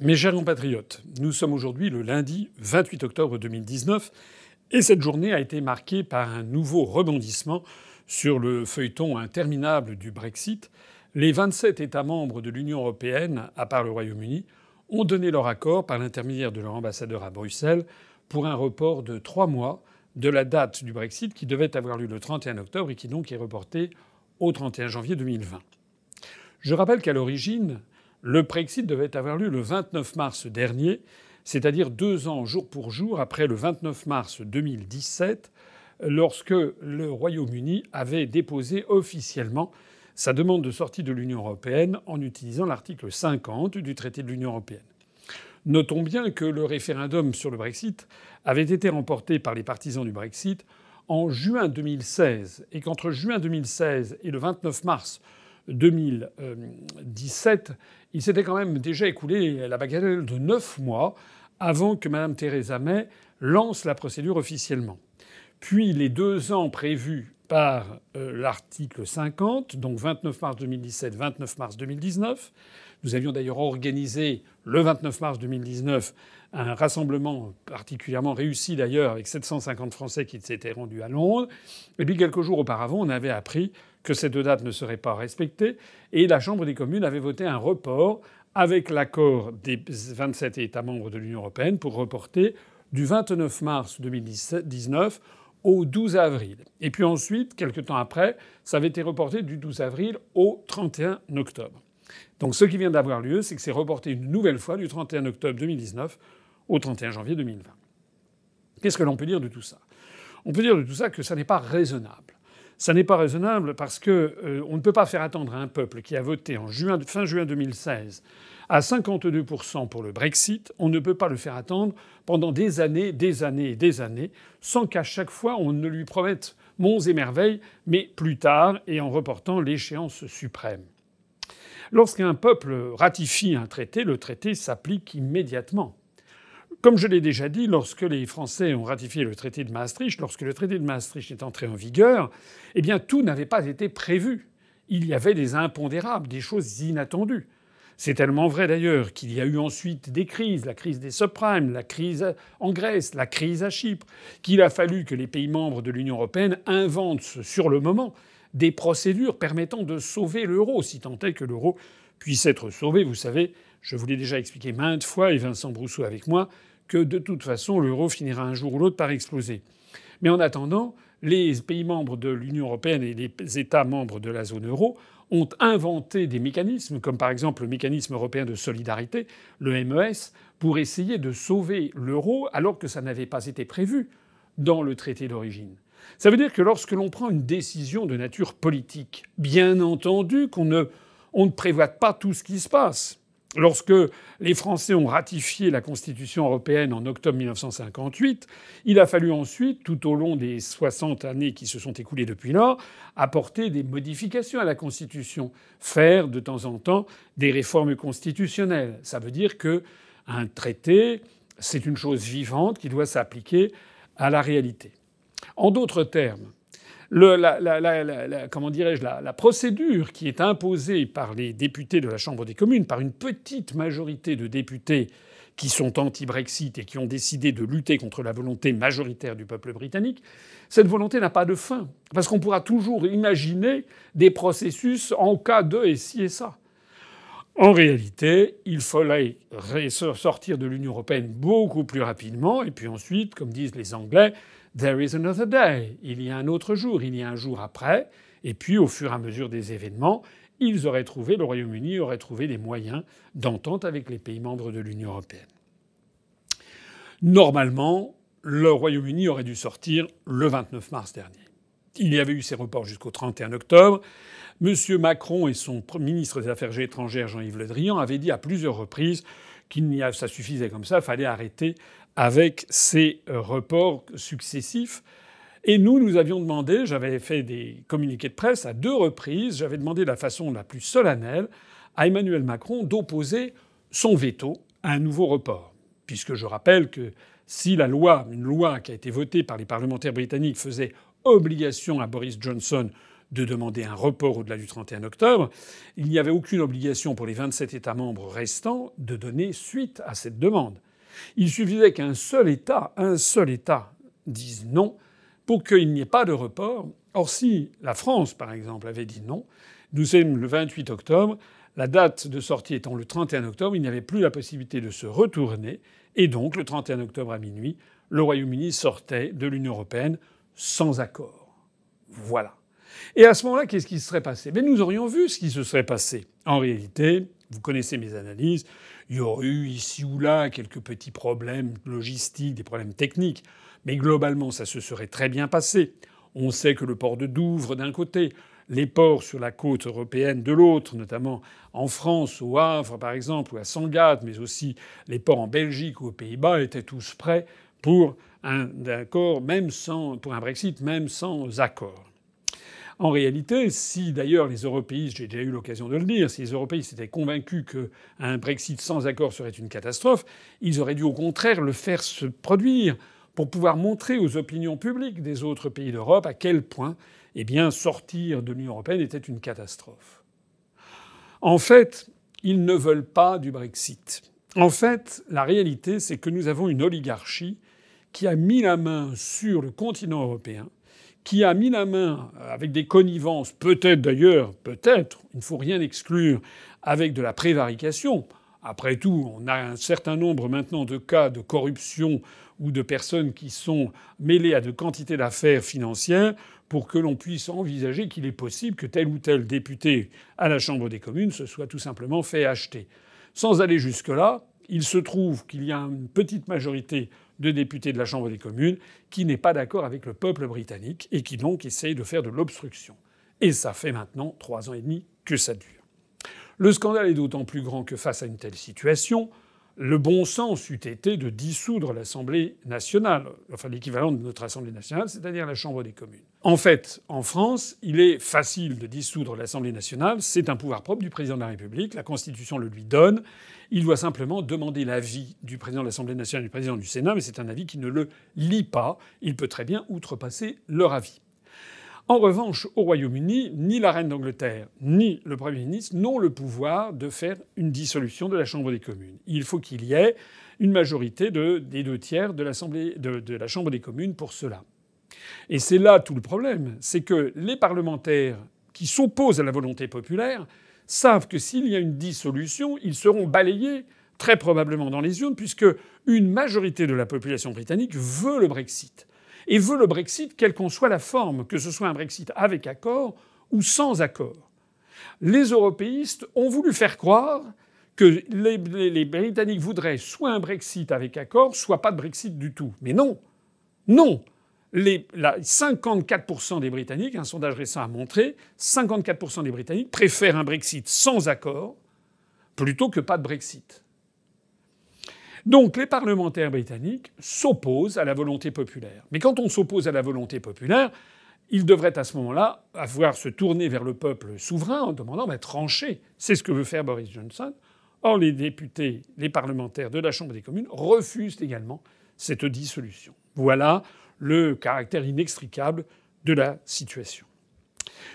Mes chers compatriotes, nous sommes aujourd'hui le lundi 28 octobre 2019 et cette journée a été marquée par un nouveau rebondissement sur le feuilleton interminable du Brexit. Les 27 États membres de l'Union européenne, à part le Royaume-Uni, ont donné leur accord par l'intermédiaire de leur ambassadeur à Bruxelles pour un report de trois mois de la date du Brexit qui devait avoir lieu le 31 octobre et qui donc est reportée au 31 janvier 2020. Je rappelle qu'à l'origine, le Brexit devait avoir lieu le 29 mars dernier, c'est-à-dire deux ans jour pour jour après le 29 mars 2017, lorsque le Royaume-Uni avait déposé officiellement sa demande de sortie de l'Union européenne en utilisant l'article 50 du traité de l'Union européenne. Notons bien que le référendum sur le Brexit avait été remporté par les partisans du Brexit en juin 2016 et qu'entre juin 2016 et le 29 mars 2017, il s'était quand même déjà écoulé la bagatelle de neuf mois avant que Mme Theresa May lance la procédure officiellement. Puis les deux ans prévus par euh, l'article 50, donc 29 mars 2017, 29 mars 2019. Nous avions d'ailleurs organisé le 29 mars 2019 un rassemblement particulièrement réussi d'ailleurs avec 750 Français qui s'étaient rendus à Londres. Et puis quelques jours auparavant, on avait appris que ces deux dates ne seraient pas respectées et la Chambre des communes avait voté un report avec l'accord des 27 États membres de l'Union européenne pour reporter du 29 mars 2019 au 12 avril. Et puis ensuite, quelques temps après, ça avait été reporté du 12 avril au 31 octobre. Donc ce qui vient d'avoir lieu, c'est que c'est reporté une nouvelle fois du 31 octobre 2019 au 31 janvier 2020. Qu'est-ce que l'on peut dire de tout ça? On peut dire de tout ça que ça n'est pas raisonnable. Ça n'est pas raisonnable parce que euh, on ne peut pas faire attendre un peuple qui a voté en fin juin 2016 à 52% pour le Brexit. On ne peut pas le faire attendre pendant des années, des années et des années, sans qu'à chaque fois on ne lui promette monts et merveilles, mais plus tard et en reportant l'échéance suprême. Lorsqu'un peuple ratifie un traité, le traité s'applique immédiatement. Comme je l'ai déjà dit, lorsque les Français ont ratifié le traité de Maastricht, lorsque le traité de Maastricht est entré en vigueur, eh bien tout n'avait pas été prévu. Il y avait des impondérables, des choses inattendues. C'est tellement vrai d'ailleurs qu'il y a eu ensuite des crises, la crise des subprimes, la crise en Grèce, la crise à Chypre, qu'il a fallu que les pays membres de l'Union européenne inventent sur le moment des procédures permettant de sauver l'euro, si tant est que l'euro puisse être sauvé. Vous savez, je vous l'ai déjà expliqué maintes fois, et Vincent Brousseau avec moi, que de toute façon l'euro finira un jour ou l'autre par exploser. Mais en attendant, les pays membres de l'Union européenne et les États membres de la zone euro ont inventé des mécanismes, comme par exemple le mécanisme européen de solidarité, le MES, pour essayer de sauver l'euro alors que ça n'avait pas été prévu dans le traité d'origine. Ça veut dire que lorsque l'on prend une décision de nature politique, bien entendu qu'on ne, on ne prévoit pas tout ce qui se passe. Lorsque les Français ont ratifié la Constitution européenne en octobre 1958, il a fallu ensuite, tout au long des 60 années qui se sont écoulées depuis lors, apporter des modifications à la Constitution, faire de temps en temps des réformes constitutionnelles. Ça veut dire que un traité, c'est une chose vivante qui doit s'appliquer à la réalité. En d'autres termes, la, comment dirais-je, la, procédure qui est imposée par les députés de la Chambre des communes, par une petite majorité de députés qui sont anti-Brexit et qui ont décidé de lutter contre la volonté majoritaire du peuple britannique, cette volonté n'a pas de fin. Parce qu'on pourra toujours imaginer des processus en cas de et ci et ça. En réalité, il fallait sortir de l'Union européenne beaucoup plus rapidement, et puis ensuite, comme disent les Anglais, There is another day. Il y a un autre jour, il y a un jour après. Et puis, au fur et à mesure des événements, ils auraient trouvé, le Royaume-Uni aurait trouvé des moyens d'entente avec les pays membres de l'Union européenne. Normalement, le Royaume-Uni aurait dû sortir le 29 mars dernier. Il y avait eu ces reports jusqu'au 31 octobre. M. Macron et son ministre des Affaires étrangères, Jean-Yves Le Drian, avaient dit à plusieurs reprises qu'il n'y a, ça suffisait comme ça, fallait arrêter avec ces euh, reports successifs. Et nous, nous avions demandé, j'avais fait des communiqués de presse à deux reprises, j'avais demandé de la façon la plus solennelle à Emmanuel Macron d'opposer son veto à un nouveau report. Puisque je rappelle que si la loi, une loi qui a été votée par les parlementaires britanniques faisait obligation à Boris Johnson de demander un report au-delà du 31 octobre, il n'y avait aucune obligation pour les 27 États membres restants de donner suite à cette demande. Il suffisait qu'un seul État, un seul État, dise non pour qu'il n'y ait pas de report. Or, si la France, par exemple, avait dit non, nous sommes le 28 octobre, la date de sortie étant le 31 octobre, il n'y avait plus la possibilité de se retourner, et donc le 31 octobre à minuit, le Royaume-Uni sortait de l'Union européenne sans accord. Voilà. Et à ce moment-là, qu'est-ce qui se serait passé? Mais Nous aurions vu ce qui se serait passé. En réalité, vous connaissez mes analyses, il y aurait eu ici ou là quelques petits problèmes logistiques, des problèmes techniques, mais globalement, ça se serait très bien passé. On sait que le port de Douvres d'un côté, les ports sur la côte européenne de l'autre, notamment en France, au Havre par exemple, ou à Sangatte, mais aussi les ports en Belgique ou aux Pays-Bas, étaient tous prêts pour un accord, même sans, pour un Brexit, même sans accord. En réalité, si d'ailleurs les européistes, j'ai déjà eu l'occasion de le dire, si les européistes étaient convaincus qu'un Brexit sans accord serait une catastrophe, ils auraient dû au contraire le faire se produire pour pouvoir montrer aux opinions publiques des autres pays d'Europe à quel point eh sortir de l'Union européenne était une catastrophe. En fait, ils ne veulent pas du Brexit. En fait, la réalité, c'est que nous avons une oligarchie qui a mis la main sur le continent européen, qui a mis la main avec des connivences, peut-être d'ailleurs, peut-être, il ne faut rien exclure, avec de la prévarication. Après tout, on a un certain nombre maintenant de cas de corruption ou de personnes qui sont mêlées à de quantités d'affaires financières pour que l'on puisse envisager qu'il est possible que tel ou tel député à la Chambre des communes se soit tout simplement fait acheter. Sans aller jusque-là, il se trouve qu'il y a une petite majorité de députés de la Chambre des communes qui n'est pas d'accord avec le peuple britannique et qui donc essaye de faire de l'obstruction. Et ça fait maintenant trois ans et demi que ça dure. Le scandale est d'autant plus grand que face à une telle situation, le bon sens eût été de dissoudre l'Assemblée nationale, enfin l'équivalent de notre Assemblée nationale, c'est-à-dire la Chambre des communes. En fait, en France, il est facile de dissoudre l'Assemblée nationale, c'est un pouvoir propre du président de la République, la Constitution le lui donne, il doit simplement demander l'avis du président de l'Assemblée nationale et du président du Sénat, mais c'est un avis qui ne le lit pas, il peut très bien outrepasser leur avis. En revanche, au Royaume-Uni, ni la reine d'Angleterre ni le Premier ministre n'ont le pouvoir de faire une dissolution de la Chambre des communes. Il faut qu'il y ait une majorité des deux tiers de, de, de la Chambre des communes pour cela. Et c'est là tout le problème, c'est que les parlementaires qui s'opposent à la volonté populaire savent que s'il y a une dissolution, ils seront balayés très probablement dans les urnes, puisque une majorité de la population britannique veut le Brexit et veut le Brexit quelle qu'en soit la forme, que ce soit un Brexit avec accord ou sans accord. Les européistes ont voulu faire croire que les, Britanniques voudraient soit un Brexit avec accord, soit pas de Brexit du tout. Mais non, non. Les, 54% des Britanniques, un sondage récent a montré, 54% des Britanniques préfèrent un Brexit sans accord plutôt que pas de Brexit. Donc les parlementaires britanniques s'opposent à la volonté populaire. Mais quand on s'oppose à la volonté populaire, ils devraient à ce moment-là avoir se tourner vers le peuple souverain en demandant bah, trancher. C'est ce que veut faire Boris Johnson. Or, les députés, les parlementaires de la Chambre des communes refusent également cette dissolution. Voilà le caractère inextricable de la situation.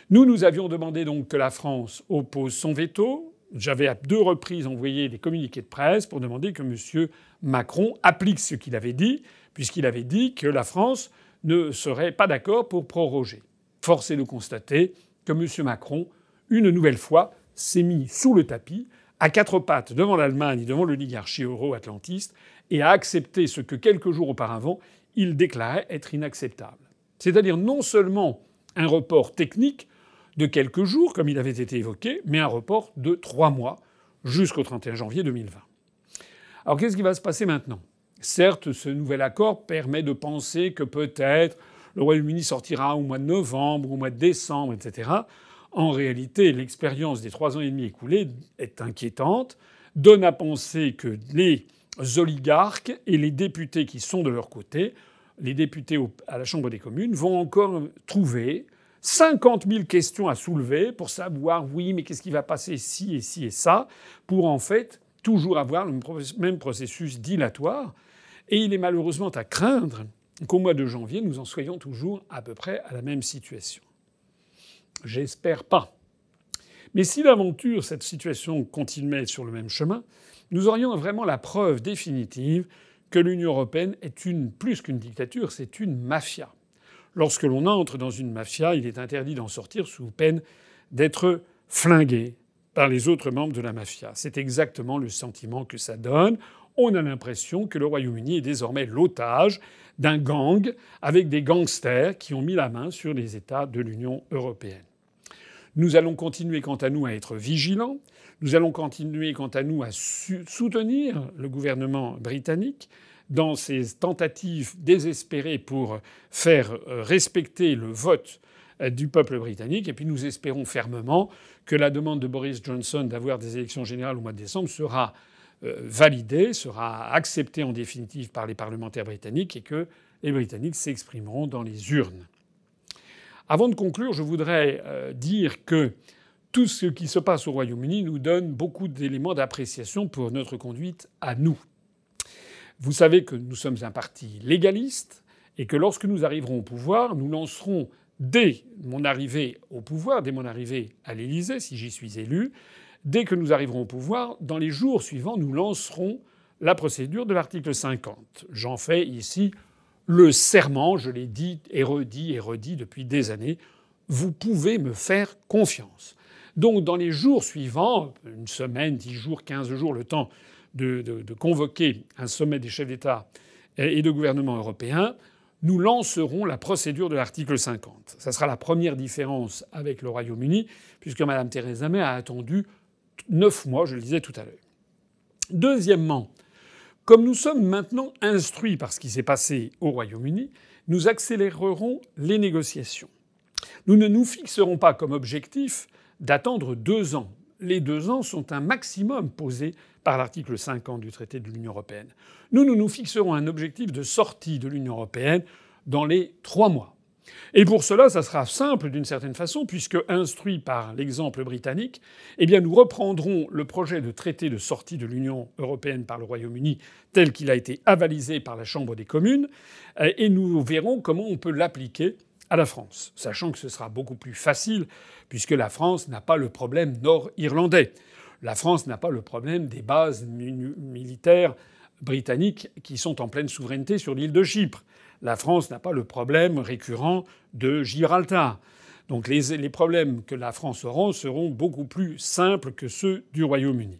Nous, nous avions demandé donc que la France oppose son veto. J'avais à deux reprises envoyé des communiqués de presse pour demander que M. Macron applique ce qu'il avait dit, puisqu'il avait dit que la France ne serait pas d'accord pour proroger. Force est de constater que M. Macron, une nouvelle fois, s'est mis sous le tapis, à quatre pattes devant l'Allemagne et devant l'oligarchie euro-atlantiste, et a accepté ce que quelques jours auparavant il déclarait être inacceptable. C'est-à-dire non seulement un report technique de quelques jours, comme il avait été évoqué, mais un report de trois mois jusqu'au 31 janvier 2020. Alors qu'est-ce qui va se passer maintenant? Certes, ce nouvel accord permet de penser que peut-être le Royaume-Uni sortira au mois de novembre, au mois de décembre, etc. En réalité, l'expérience des trois ans et demi écoulés est inquiétante, donne à penser que les oligarques et les députés qui sont de leur côté, les députés à la Chambre des communes, vont encore trouver 50 000 questions à soulever pour savoir, oui, mais qu'est-ce qui va passer si et si et ça, pour en fait toujours avoir le même processus dilatoire. Et il est malheureusement à craindre qu'au mois de janvier, nous en soyons toujours à peu près à la même situation. J'espère pas. Mais si d'aventure cette situation continuait sur le même chemin, nous aurions vraiment la preuve définitive que l'Union européenne est plus qu'une dictature, c'est une mafia. Lorsque l'on entre dans une mafia, il est interdit d'en sortir sous peine d'être flingué par les autres membres de la mafia. C'est exactement le sentiment que ça donne. On a l'impression que le Royaume-Uni est désormais l'otage d'un gang avec des gangsters qui ont mis la main sur les États de l'Union européenne. Nous allons continuer quant à nous à être vigilants. Nous allons continuer quant à nous à soutenir le gouvernement britannique dans ses tentatives désespérées pour faire euh, respecter le vote euh, du peuple britannique. Et puis nous espérons fermement que la demande de Boris Johnson d'avoir des élections générales au mois de décembre sera euh, validée, sera acceptée en définitive par les parlementaires britanniques et que les Britanniques s'exprimeront dans les urnes. Avant de conclure, je voudrais dire que tout ce qui se passe au Royaume-Uni nous donne beaucoup d'éléments d'appréciation pour notre conduite à nous. Vous savez que nous sommes un parti légaliste et que lorsque nous arriverons au pouvoir, nous lancerons dès mon arrivée au pouvoir, dès mon arrivée à l'Élysée, si j'y suis élu, dès que nous arriverons au pouvoir, dans les jours suivants, nous lancerons la procédure de l'article 50. J'en fais ici le serment, je l'ai dit et redit et redit depuis des années, vous pouvez me faire confiance. Donc dans les jours suivants, une semaine, dix jours, quinze jours, le temps de, convoquer un sommet des chefs d'État et de gouvernement européens, nous lancerons la procédure de l'article 50. Ça sera la première différence avec le Royaume-Uni, puisque Mme Theresa May a attendu neuf mois, je le disais tout à l'heure. Deuxièmement, comme nous sommes maintenant instruits par ce qui s'est passé au Royaume-Uni, nous accélérerons les négociations. Nous ne nous fixerons pas comme objectif d'attendre deux ans. Les deux ans sont un maximum posé par l'article 50 du traité de l'Union européenne. Nous, nous nous fixerons un objectif de sortie de l'Union européenne dans les trois mois. Et pour cela, ça sera simple d'une certaine façon, puisque instruit par l'exemple britannique, eh bien nous reprendrons le projet de traité de sortie de l'Union européenne par le Royaume-Uni tel qu'il a été avalisé par la Chambre des communes, euh, et nous verrons comment on peut l'appliquer à la France, sachant que ce sera beaucoup plus facile, puisque la France n'a pas le problème nord-irlandais. La France n'a pas le problème des bases militaires britanniques qui sont en pleine souveraineté sur l'île de Chypre la France n'a pas le problème récurrent de Gibraltar. Donc les, problèmes que la France aura seront beaucoup plus simples que ceux du Royaume-Uni.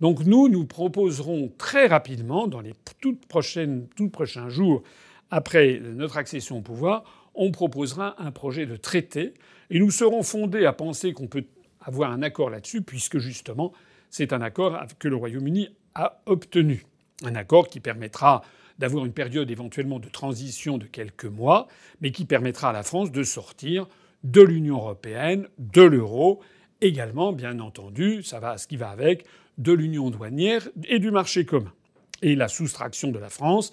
Donc nous, nous proposerons très rapidement, dans les toutes prochaines, tout prochains jours après notre accession au pouvoir, on proposera un projet de traité et nous serons fondés à penser qu'on peut avoir un accord là-dessus, puisque justement c'est un accord que le Royaume-Uni a obtenu. Un accord qui permettra d'avoir une période éventuellement de transition de quelques mois, mais qui permettra à la France de sortir de l'Union européenne, de l'euro, également, bien entendu, ça va ce qui va avec, de l'union douanière et du marché commun. Et la soustraction de la France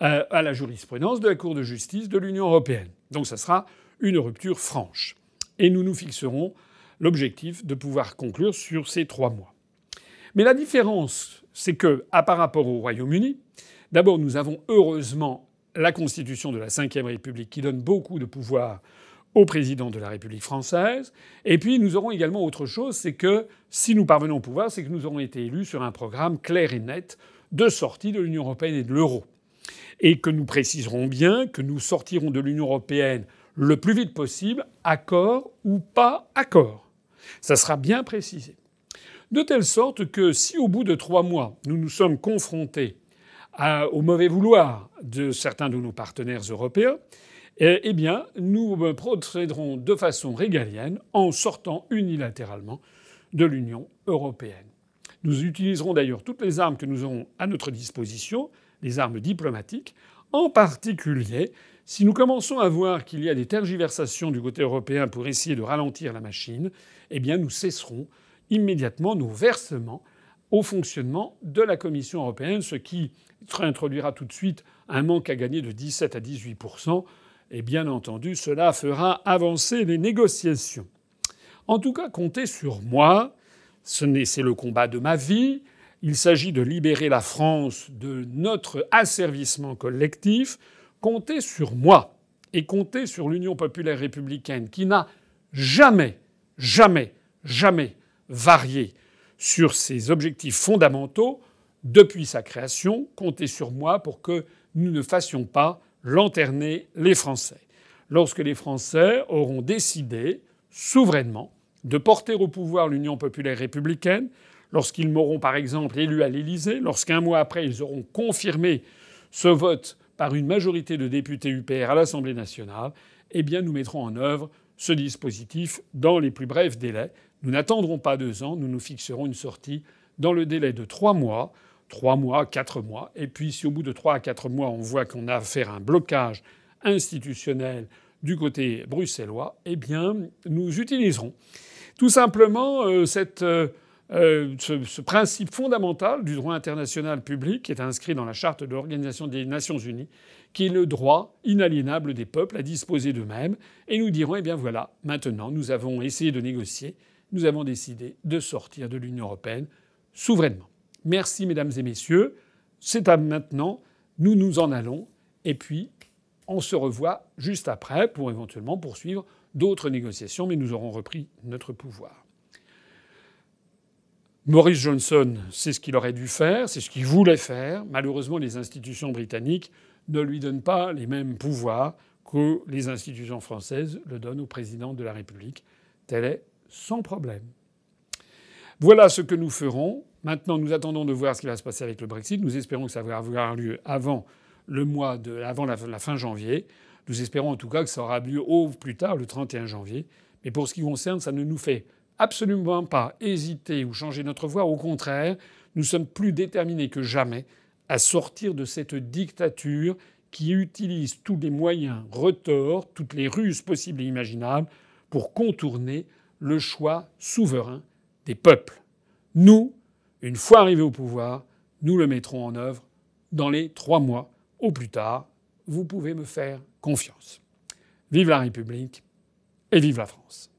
à la jurisprudence de la Cour de justice de l'Union européenne. Donc ça sera une rupture franche. Et nous nous fixerons l'objectif de pouvoir conclure sur ces trois mois. Mais la différence, c'est que, par rapport au Royaume-Uni, D'abord, nous avons heureusement la Constitution de la Ve République qui donne beaucoup de pouvoir au président de la République française. Et puis nous aurons également autre chose, c'est que si nous parvenons au pouvoir, c'est que nous aurons été élus sur un programme clair et net de sortie de l'Union européenne et de l'euro. Et que nous préciserons bien que nous sortirons de l'Union européenne le plus vite possible, accord ou pas accord. Ça sera bien précisé. De telle sorte que si au bout de trois mois, nous nous sommes confrontés au mauvais vouloir de certains de nos partenaires européens, eh, eh bien, nous procéderons de façon régalienne en sortant unilatéralement de l'Union européenne. Nous utiliserons d'ailleurs toutes les armes que nous aurons à notre disposition, les armes diplomatiques, en particulier si nous commençons à voir qu'il y a des tergiversations du côté européen pour essayer de ralentir la machine, eh nous cesserons immédiatement nos versements au fonctionnement de la Commission européenne, ce qui introduira tout de suite un manque à gagner de 17 à 18% et bien entendu, cela fera avancer les négociations. En tout cas, comptez sur moi. C'est le combat de ma vie. Il s'agit de libérer la France de notre asservissement collectif. Comptez sur moi et comptez sur l'Union populaire républicaine qui n'a jamais, jamais, jamais varié sur ses objectifs fondamentaux depuis sa création. Comptez sur moi pour que nous ne fassions pas lanterner les Français. Lorsque les Français auront décidé souverainement de porter au pouvoir l'Union populaire républicaine, lorsqu'ils m'auront par exemple élu à l'Élysée, lorsqu'un mois après ils auront confirmé ce vote par une majorité de députés UPR à l'Assemblée nationale, eh bien nous mettrons en œuvre ce dispositif dans les plus brefs délais. Nous n'attendrons pas deux ans, nous nous fixerons une sortie dans le délai de trois mois, trois mois, quatre mois. Et puis si au bout de trois à quatre mois on voit qu'on a affaire à un blocage institutionnel du côté bruxellois, eh bien nous utiliserons tout simplement euh, cette euh, euh, ce, principe fondamental du droit international public qui est inscrit dans la charte de l'Organisation des Nations Unies, qui est le droit inaliénable des peuples à disposer d'eux-mêmes. Et nous dirons, eh bien voilà, maintenant, nous avons essayé de négocier, nous avons décidé de sortir de l'Union européenne souverainement. Merci, mesdames et messieurs. C'est à maintenant. Nous nous en allons. Et puis, on se revoit juste après pour éventuellement poursuivre d'autres négociations, mais nous aurons repris notre pouvoir. Maurice Johnson, c'est ce qu'il aurait dû faire, c'est ce qu'il voulait faire. Malheureusement, les institutions britanniques ne lui donnent pas les mêmes pouvoirs que les institutions françaises le donnent au président de la République. Tel est sans problème. Voilà ce que nous ferons. Maintenant, nous attendons de voir ce qui va se passer avec le Brexit. Nous espérons que ça va avoir lieu avant le mois de, avant la, la fin janvier. Nous espérons en tout cas que ça aura lieu au plus tard, le 31 janvier. Mais pour ce qui concerne, ça ne nous fait absolument pas hésiter ou changer notre voie. Au contraire, nous sommes plus déterminés que jamais à sortir de cette dictature qui utilise tous les moyens retors, toutes les ruses possibles et imaginables pour contourner le choix souverain des peuples. Nous, une fois arrivés au pouvoir, nous le mettrons en œuvre dans les trois mois au plus tard. Vous pouvez me faire confiance. Vive la République et vive la France.